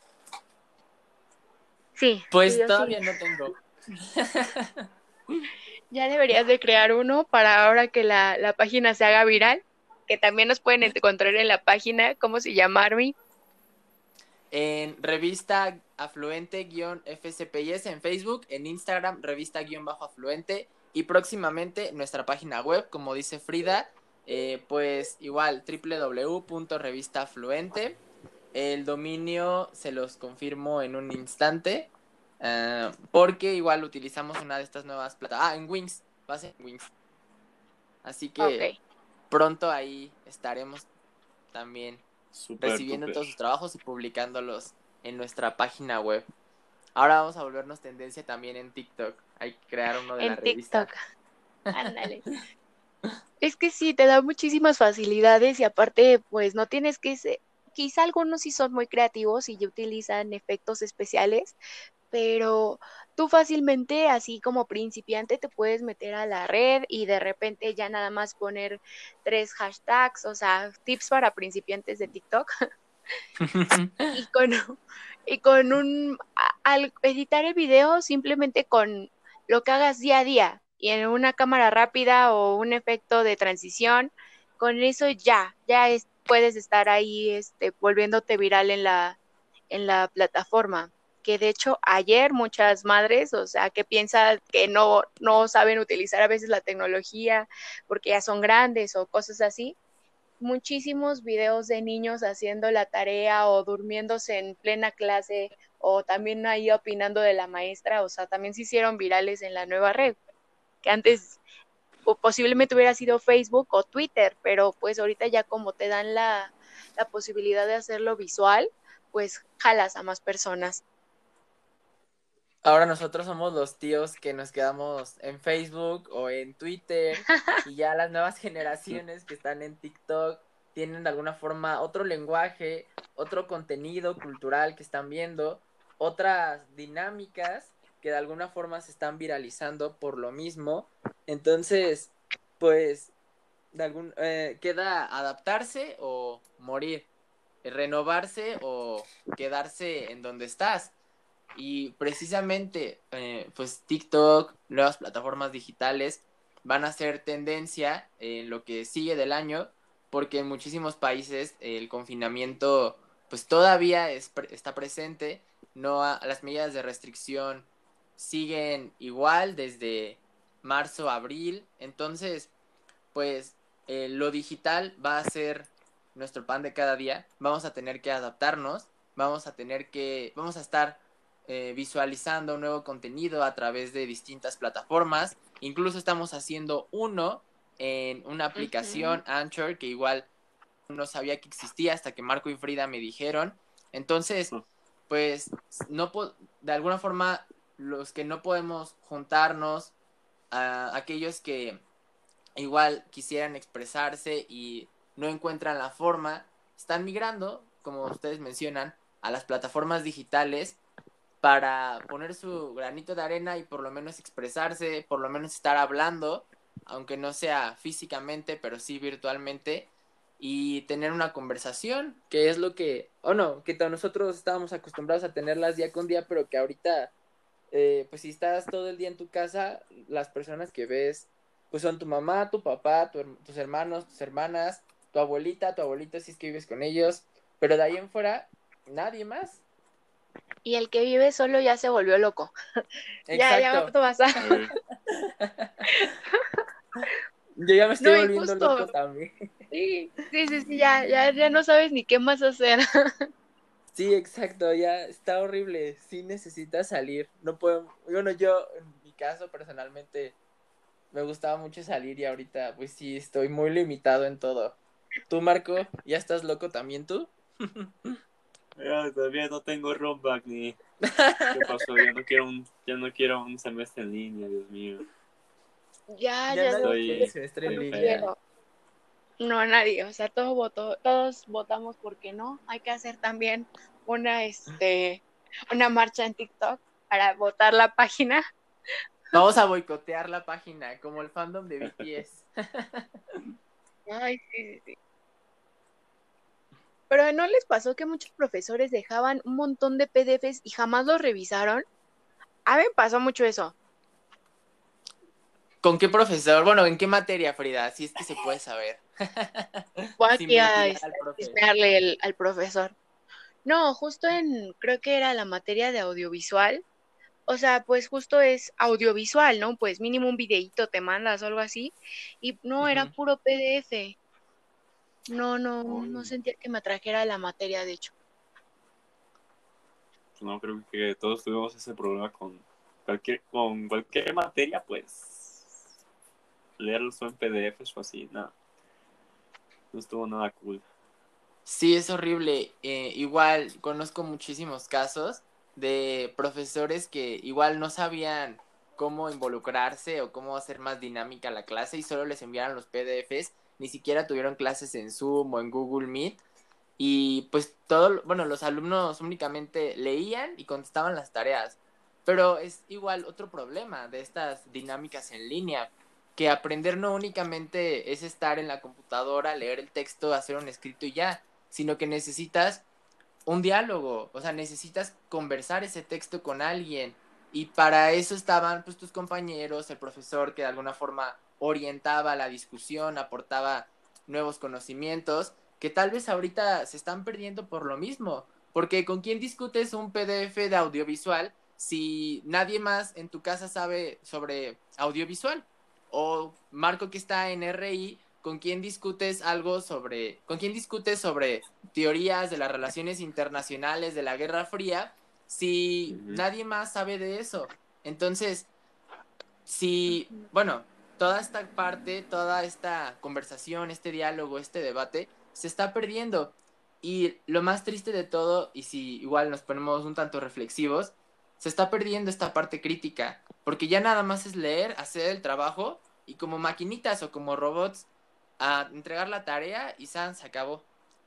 Speaker 2: Sí.
Speaker 3: Pues todavía no tengo.
Speaker 2: ya deberías de crear uno para ahora que la, la página se haga viral que también nos pueden encontrar en la página. ¿Cómo se llama, Army?
Speaker 3: En revista afluente-fcpis en Facebook, en Instagram, revista-afluente y próximamente nuestra página web, como dice Frida, eh, pues igual www.revistafluente. El dominio se los confirmo en un instante. eh, porque igual utilizamos una de estas nuevas plataformas. Ah, en Wings. Va a ser en Wings. Así que pronto ahí estaremos también recibiendo todos sus trabajos y publicándolos en nuestra página web. Ahora vamos a volvernos tendencia también en TikTok. Hay que crear uno de la
Speaker 2: En
Speaker 3: revista.
Speaker 2: TikTok. Ándale. Es que sí, te da muchísimas facilidades y aparte, pues no tienes que ser, quizá algunos sí son muy creativos y ya utilizan efectos especiales, pero tú fácilmente, así como principiante, te puedes meter a la red y de repente ya nada más poner tres hashtags, o sea, tips para principiantes de TikTok y con, y con un, al editar el video simplemente con lo que hagas día a día y en una cámara rápida o un efecto de transición, con eso ya, ya es- puedes estar ahí este, volviéndote viral en la, en la plataforma. Que de hecho ayer muchas madres, o sea, que piensan que no, no saben utilizar a veces la tecnología porque ya son grandes o cosas así, muchísimos videos de niños haciendo la tarea o durmiéndose en plena clase o también ahí opinando de la maestra, o sea, también se hicieron virales en la nueva red, que antes o posiblemente hubiera sido Facebook o Twitter, pero pues ahorita ya como te dan la, la posibilidad de hacerlo visual, pues jalas a más personas.
Speaker 3: Ahora nosotros somos los tíos que nos quedamos en Facebook o en Twitter y ya las nuevas generaciones que están en TikTok tienen de alguna forma otro lenguaje, otro contenido cultural que están viendo, otras dinámicas que de alguna forma se están viralizando por lo mismo. Entonces, pues, de algún, eh, queda adaptarse o morir, renovarse o quedarse en donde estás. Y precisamente, eh, pues TikTok, nuevas plataformas digitales van a ser tendencia en lo que sigue del año, porque en muchísimos países el confinamiento, pues todavía es está presente, no ha- las medidas de restricción siguen igual desde marzo, abril, entonces, pues eh, lo digital va a ser nuestro pan de cada día, vamos a tener que adaptarnos, vamos a tener que, vamos a estar eh, visualizando nuevo contenido a través de distintas plataformas. Incluso estamos haciendo uno en una aplicación Anchor que igual no sabía que existía hasta que Marco y Frida me dijeron. Entonces, pues no de alguna forma los que no podemos juntarnos, a aquellos que igual quisieran expresarse y no encuentran la forma, están migrando, como ustedes mencionan, a las plataformas digitales para poner su granito de arena y por lo menos expresarse, por lo menos estar hablando, aunque no sea físicamente, pero sí virtualmente, y tener una conversación, que es lo que, o no, que nosotros estábamos acostumbrados a tenerlas día con día, pero que ahorita, eh, pues si estás todo el día en tu casa, las personas que ves, pues son tu mamá, tu papá, tu tus hermanos, tus hermanas, tu abuelita, tu abuelito si es que vives con ellos, pero de ahí en fuera, nadie más.
Speaker 2: Y el que vive solo ya se volvió loco. Ya, ya va a pasar.
Speaker 3: Yo ya me estoy
Speaker 2: No,
Speaker 3: volviendo
Speaker 2: justo-
Speaker 3: loco también.
Speaker 2: Sí, sí, sí, sí, ya, ya, ya no sabes ni qué más hacer.
Speaker 3: Sí, exacto, ya está horrible. Sí necesitas salir. No puedo, bueno, yo en mi caso personalmente me gustaba mucho salir y ahorita pues sí estoy muy limitado en todo. Tú, Marco, ¿ya estás loco también tú?
Speaker 1: ya, todavía no tengo rollback ni. ¿Qué pasó? Ya no quiero un, ya no quiero un semestre en línea, Dios mío.
Speaker 2: Ya,
Speaker 3: Ya
Speaker 2: no,
Speaker 1: Estoy-
Speaker 3: semestre en
Speaker 2: no
Speaker 3: línea.
Speaker 2: quiero. No, nadie, o sea, todos votó, todos votamos porque no. Hay que hacer también una, este, una marcha en TikTok para votar la página.
Speaker 3: Vamos a boicotear la página, como el fandom de BTS.
Speaker 2: Ay, sí, sí, sí. Pero ¿no les pasó que muchos profesores dejaban un montón de PDFs y jamás los revisaron? A mí me pasó mucho eso.
Speaker 3: ¿Con qué profesor? Bueno, ¿en qué materia, Frida? Si es que se puede saber.
Speaker 2: Voy aquí a
Speaker 3: al
Speaker 2: chismearle el- al profesor. No, justo en, creo que era la materia de audiovisual. O sea, pues justo es audiovisual, ¿no? Pues mínimo un videíto te mandas o algo así. Y no, era puro PDF. No, no, no
Speaker 1: Uy.
Speaker 2: sentía que me atrajera la materia, de hecho.
Speaker 1: Pues no, creo que todos tuvimos ese problema con cualquier, con cualquier materia, pues leerlo solo en PDFs o así, nada. No estuvo nada cool.
Speaker 3: Sí, es horrible. Eh, igual conozco muchísimos casos de profesores que igual no sabían cómo involucrarse o cómo hacer más dinámica la clase y solo les enviaron los PDFs, ni siquiera tuvieron clases en Zoom o en Google Meet y pues todo, bueno, los alumnos únicamente leían y contestaban las tareas. Pero es igual otro problema de estas dinámicas en línea, que aprender no únicamente es estar en la computadora, leer el texto, hacer un escrito y ya, sino que necesitas un diálogo, o sea, necesitas conversar ese texto con alguien. Y para eso estaban pues tus compañeros, el profesor que de alguna forma orientaba la discusión, aportaba nuevos conocimientos, que tal vez ahorita se están perdiendo por lo mismo. Porque con quién discutes un PDF de audiovisual si nadie más en tu casa sabe sobre audiovisual. O Marco que está en RI, ¿con quién discutes algo sobre, con quién discutes sobre teorías de las relaciones internacionales de la Guerra Fría si nadie más sabe de eso? Entonces, si, bueno, toda esta parte, toda esta conversación, este diálogo, este debate, se está perdiendo. Y lo más triste de todo, y si igual nos ponemos un tanto reflexivos, se está perdiendo esta parte crítica, porque ya nada más es leer, hacer el trabajo y como maquinitas o como robots a entregar la tarea y san, se acabó.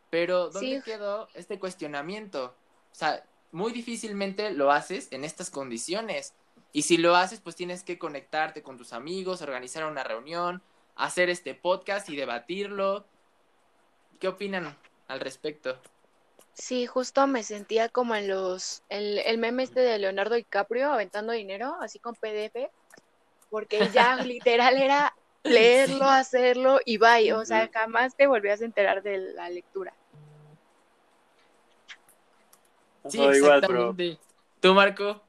Speaker 3: Pero ¿dónde
Speaker 2: Sí.
Speaker 3: quedó este cuestionamiento? O sea, muy difícilmente lo haces en estas condiciones. Y si lo haces, pues tienes que conectarte con tus amigos, organizar una reunión, hacer este podcast y debatirlo. ¿Qué opinan al respecto?
Speaker 2: Sí, justo me sentía como en los, el, el meme este de Leonardo DiCaprio aventando dinero, así con PDF, porque ya literal era leerlo,
Speaker 3: Sí.
Speaker 2: hacerlo y bye, o sea, jamás te volvías a enterar de la lectura.
Speaker 3: Sí,
Speaker 1: igual, pero
Speaker 3: exactamente. ¿Tú, Marco?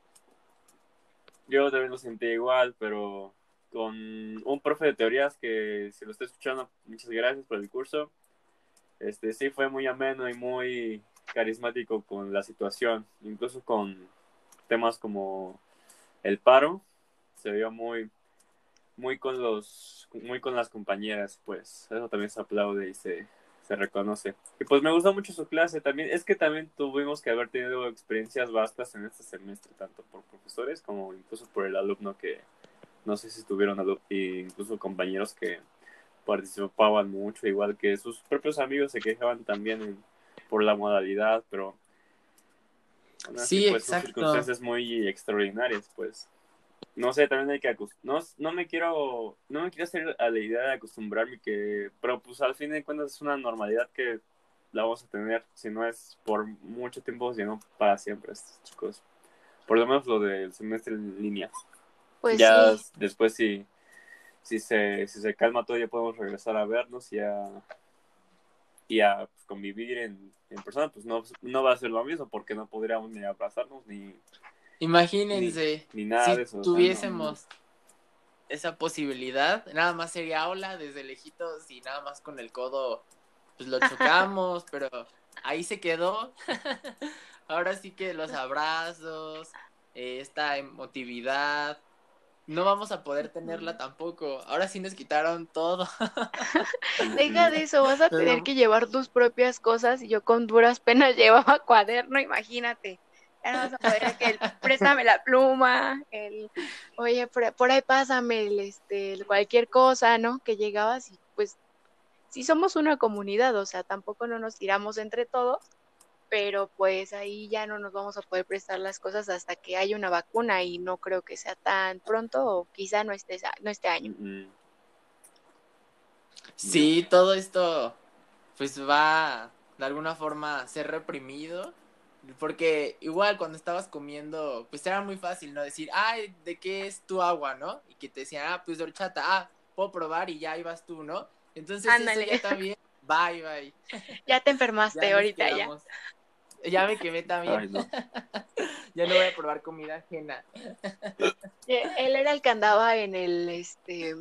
Speaker 1: Yo también lo sentí igual, pero con un profe de teorías que si lo está escuchando, muchas gracias por el curso. Este sí fue muy ameno y muy carismático con la situación, incluso con temas como el paro, se vio muy muy con los muy con las compañeras, pues eso también se aplaude y se, se reconoce. Y pues me gustó mucho su clase también, es que también tuvimos que haber tenido experiencias vastas en este semestre, tanto por profesores como incluso por el alumno que no sé si tuvieron incluso compañeros que participaban mucho, igual que sus propios amigos se quejaban también en- por la modalidad, pero aún así,
Speaker 3: Sí,
Speaker 1: pues, son
Speaker 3: exacto.
Speaker 1: circunstancias muy extraordinarias, pues. No sé, también hay que no, no me quiero no me quiero hacer a la idea de acostumbrarme que pero pues al fin de cuentas es una normalidad que la vamos a tener si no es por mucho tiempo sino para siempre chicos. Por lo menos lo del semestre en línea.
Speaker 2: Pues
Speaker 1: ya
Speaker 2: sí,
Speaker 1: después si si se si se calma todo ya podemos regresar a vernos y a y a pues, convivir en, en persona pues no no va a ser lo mismo porque no podríamos ni abrazarnos ni
Speaker 3: Imagínense
Speaker 1: ni nada
Speaker 3: si
Speaker 1: de eso o sea, no,
Speaker 3: tuviésemos esa posibilidad, nada más sería hola desde lejitos y nada más con el codo pues lo chocamos, pero ahí se quedó. Ahora sí que los abrazos, eh, esta emotividad, no vamos a poder tenerla tampoco. Ahora sí nos quitaron todo.
Speaker 2: deja de eso, vas a tener que llevar tus propias cosas y yo con duras penas llevaba cuaderno, imagínate. Ya no vas a poder que el, préstame la pluma, el oye, por, por ahí pásame el, este, el cualquier cosa, ¿no? Que llegabas y pues sí somos una comunidad, o sea, tampoco no nos tiramos entre todos, pero pues ahí ya no nos vamos a poder prestar las cosas hasta que haya una vacuna y no creo que sea tan pronto o quizá no este, no este año.
Speaker 3: Sí, todo esto pues va de alguna forma a ser reprimido. Porque igual cuando estabas comiendo, pues era muy fácil, ¿no? Decir, ay, ¿de qué es tu agua, no? Y que te decían, ah, pues de horchata, ah, puedo probar y ya ibas tú, ¿no? Entonces eso
Speaker 2: Ándale.
Speaker 3: ya también, bye, bye.
Speaker 2: Ya te enfermaste
Speaker 3: Ya
Speaker 2: ahorita ya.
Speaker 3: quedamos. Ya me quemé también.
Speaker 1: Ay, no.
Speaker 3: ya no voy a probar comida ajena.
Speaker 2: Eh, Él era el que andaba en el este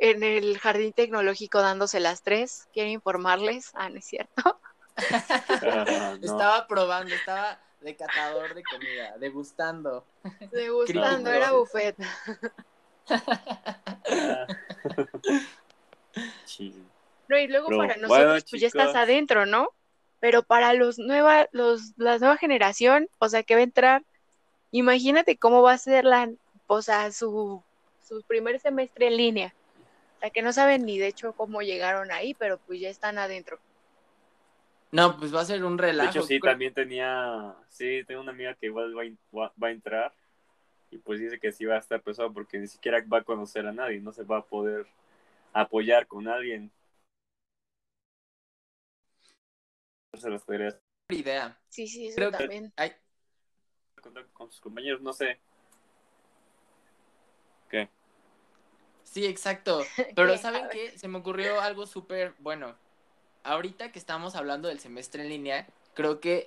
Speaker 2: en el jardín tecnológico dándose las tres. Quiero informarles. Ah, no es cierto.
Speaker 1: No.
Speaker 3: Estaba probando, estaba de catador de comida, degustando.
Speaker 2: Degustando, era buffet. No, y luego
Speaker 1: Pero,
Speaker 2: para
Speaker 1: bueno,
Speaker 2: nosotros, pues ya estás adentro, ¿no? Pero para los nueva, los, la nueva generación, o sea, que va a entrar, imagínate cómo va a ser la, o sea, su, su primer semestre en línea. O sea, que no saben ni de hecho cómo llegaron ahí, pero pues ya están adentro.
Speaker 3: No, pues va a ser un
Speaker 1: De
Speaker 3: relajo.
Speaker 1: hecho, sí,
Speaker 3: Creo-
Speaker 1: también tenía, sí, tengo una amiga que igual va, va- va a entrar y pues dice que sí va a estar pesado porque ni siquiera va a conocer a nadie, no se va a poder apoyar con alguien. Se las podría
Speaker 3: idea.
Speaker 2: Sí, sí, eso
Speaker 3: Creo que-
Speaker 2: también.
Speaker 3: Ay,
Speaker 1: contar con sus compañeros, no sé. ¿Qué?
Speaker 3: sí, exacto. Pero. ¿saben qué? Se me ocurrió algo súper bueno. Ahorita que estamos hablando del semestre en línea, creo que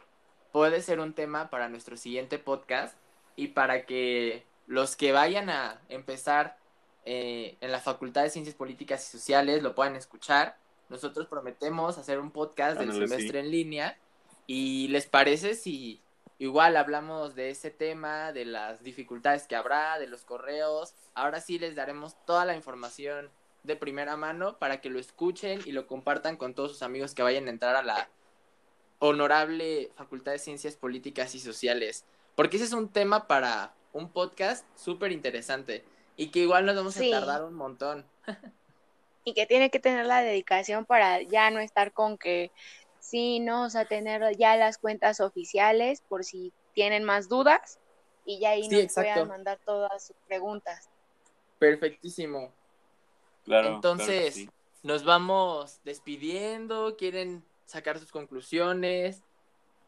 Speaker 3: puede ser un tema para nuestro siguiente podcast y para que los que vayan a empezar eh, en la Facultad de Ciencias Políticas y Sociales lo puedan escuchar. Nosotros prometemos hacer un podcast del semestre en línea y les parece si igual hablamos de ese tema, de las dificultades que habrá, de los correos. Ahora sí les daremos toda la información de primera mano para que lo escuchen y lo compartan con todos sus amigos que vayan a entrar a la honorable Facultad de Ciencias Políticas y Sociales. Porque ese es un tema para un podcast súper interesante y que igual nos vamos
Speaker 2: Sí.
Speaker 3: a tardar un montón.
Speaker 2: Y que tiene que tener la dedicación para ya no estar con que sí, no, o sea, tener ya las cuentas oficiales por si tienen más dudas y ya ahí
Speaker 3: Sí,
Speaker 2: nos
Speaker 3: exacto.
Speaker 2: puedan mandar todas sus preguntas.
Speaker 3: Perfectísimo.
Speaker 1: Claro.
Speaker 3: Entonces,
Speaker 1: claro que sí.
Speaker 3: Nos vamos despidiendo. ¿Quieren sacar sus conclusiones?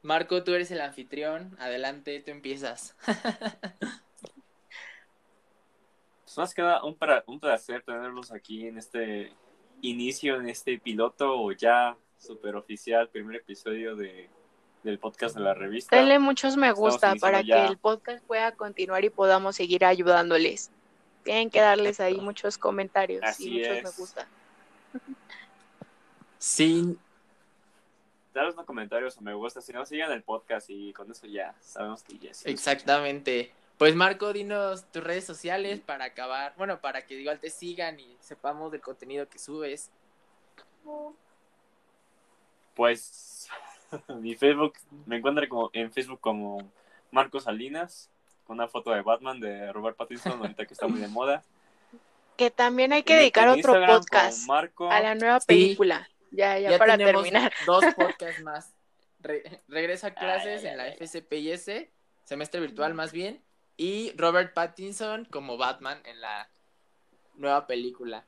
Speaker 3: Marco, tú eres el anfitrión. Adelante, tú empiezas.
Speaker 1: Pues más que nada, un, pra- un placer tenerlos aquí en este inicio, en este piloto o ya super oficial, primer episodio de, del podcast de la revista.
Speaker 2: Denle muchos me gusta para
Speaker 1: ya.
Speaker 2: que el podcast pueda continuar y podamos seguir ayudándoles. Tienen que darles ahí muchos comentarios
Speaker 1: Así
Speaker 2: y muchos
Speaker 1: es.
Speaker 2: me gusta.
Speaker 3: Sí,
Speaker 1: Daros unos comentarios o me gusta, si no, sigan el podcast y con eso ya sabemos que ya sí.
Speaker 3: exactamente. Pues Marco, dinos tus redes sociales para acabar. Bueno, para que igual te sigan y sepamos del contenido que subes.
Speaker 1: Pues mi Facebook, me encuentran como, en Facebook como Marco Salinas, una foto de Batman de Robert Pattinson, ahorita que está muy de moda.
Speaker 2: Que también hay que dedicar otro
Speaker 1: Instagram
Speaker 2: podcast
Speaker 1: Marco,
Speaker 2: a la nueva
Speaker 3: Sí.
Speaker 2: película. Ya, ya,
Speaker 3: Ya,
Speaker 2: para
Speaker 3: tenemos
Speaker 2: terminar.
Speaker 3: dos podcasts más. Re- regresa a clases
Speaker 2: Ay, ay,
Speaker 3: en la
Speaker 2: ay.
Speaker 3: FCPIS, semestre virtual más bien, y Robert Pattinson como Batman en la nueva película.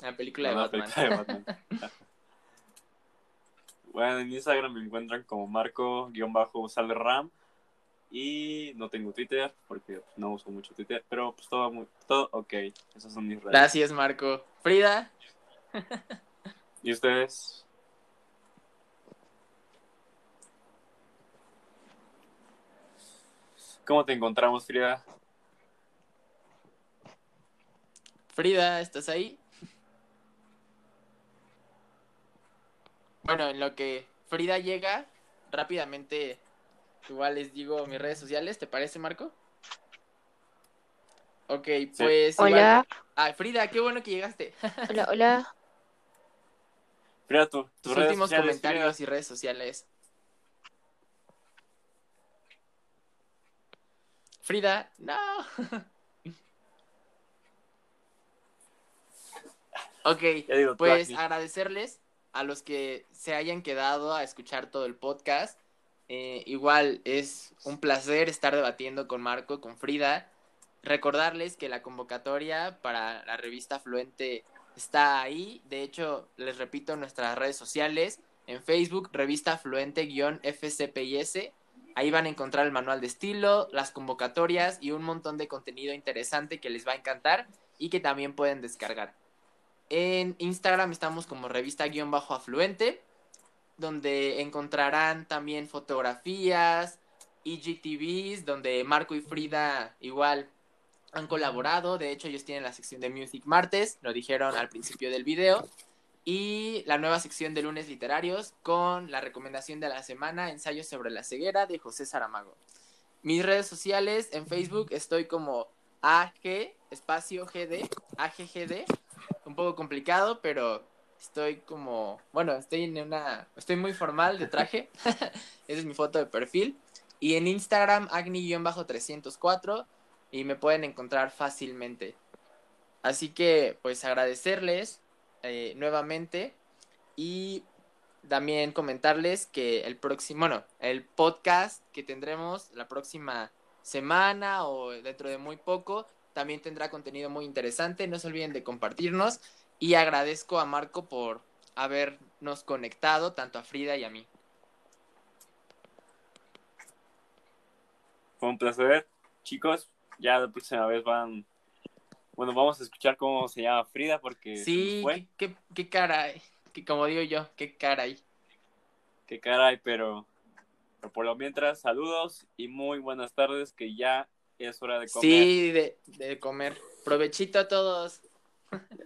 Speaker 3: En la película de
Speaker 1: la
Speaker 3: Batman.
Speaker 1: película de Batman. bueno, en Instagram me encuentran como Marco-Salram y no tengo Twitter porque no uso mucho Twitter, pero pues todo, muy, todo ok. Esas son mis redes.
Speaker 3: Gracias, Marco. Frida,
Speaker 1: ¿Y ustedes? ¿Cómo te encontramos, Frida?
Speaker 3: Frida, ¿estás ahí? Bueno, en lo que Frida llega, rápidamente, igual les digo mis redes sociales, ¿te parece, Marco? Ok, pues. igual-
Speaker 2: Hola,
Speaker 3: Ay, Frida, qué bueno que llegaste.
Speaker 2: hola, hola.
Speaker 1: Frida, tu- tus redes
Speaker 3: últimos
Speaker 1: sociales,
Speaker 3: comentarios
Speaker 1: Frida.
Speaker 3: y redes sociales. Frida, no. ok,
Speaker 1: digo,
Speaker 3: pues agradecerles a los que se hayan quedado a escuchar todo el podcast. Eh, igual es un placer estar debatiendo con Marco, con Frida. Recordarles que la convocatoria para la revista Fluente está ahí. De hecho, les repito nuestras redes sociales. En Facebook, revista Fluente-FCPIS. Ahí van a encontrar el manual de estilo, las convocatorias y un montón de contenido interesante que les va a encantar y que también pueden descargar. En Instagram estamos como revista-afluente, donde encontrarán también fotografías, IGTVs, donde Marco y Frida igual han colaborado. De hecho, ellos tienen la sección de Music Martes, lo dijeron al principio del video. Y la nueva sección de lunes literarios con la recomendación de la semana, ensayos sobre la ceguera de José Saramago. Mis redes sociales, en Facebook estoy como AG, espacio GD, AGGD. Un poco complicado, pero estoy como, bueno, estoy en una, estoy muy formal de traje. Esa es mi foto de perfil. Y en Instagram, agni-304 y me pueden encontrar fácilmente. Así que, pues agradecerles eh, nuevamente y también comentarles que el próximo, bueno, el podcast que tendremos la próxima semana o dentro de muy poco también tendrá contenido muy interesante. No se olviden de compartirnos y agradezco a Marco por habernos conectado, tanto a Frida y a mí.
Speaker 1: Fue un placer, chicos. Ya la próxima vez van. Bueno, vamos a escuchar cómo se llama Frida porque.
Speaker 3: Sí, qué, qué, caray. Que como digo yo, qué caray.
Speaker 1: Qué caray, pero, pero por lo mientras, saludos y muy buenas tardes, que ya es hora de comer.
Speaker 3: Sí, de, de comer. Provechito a todos.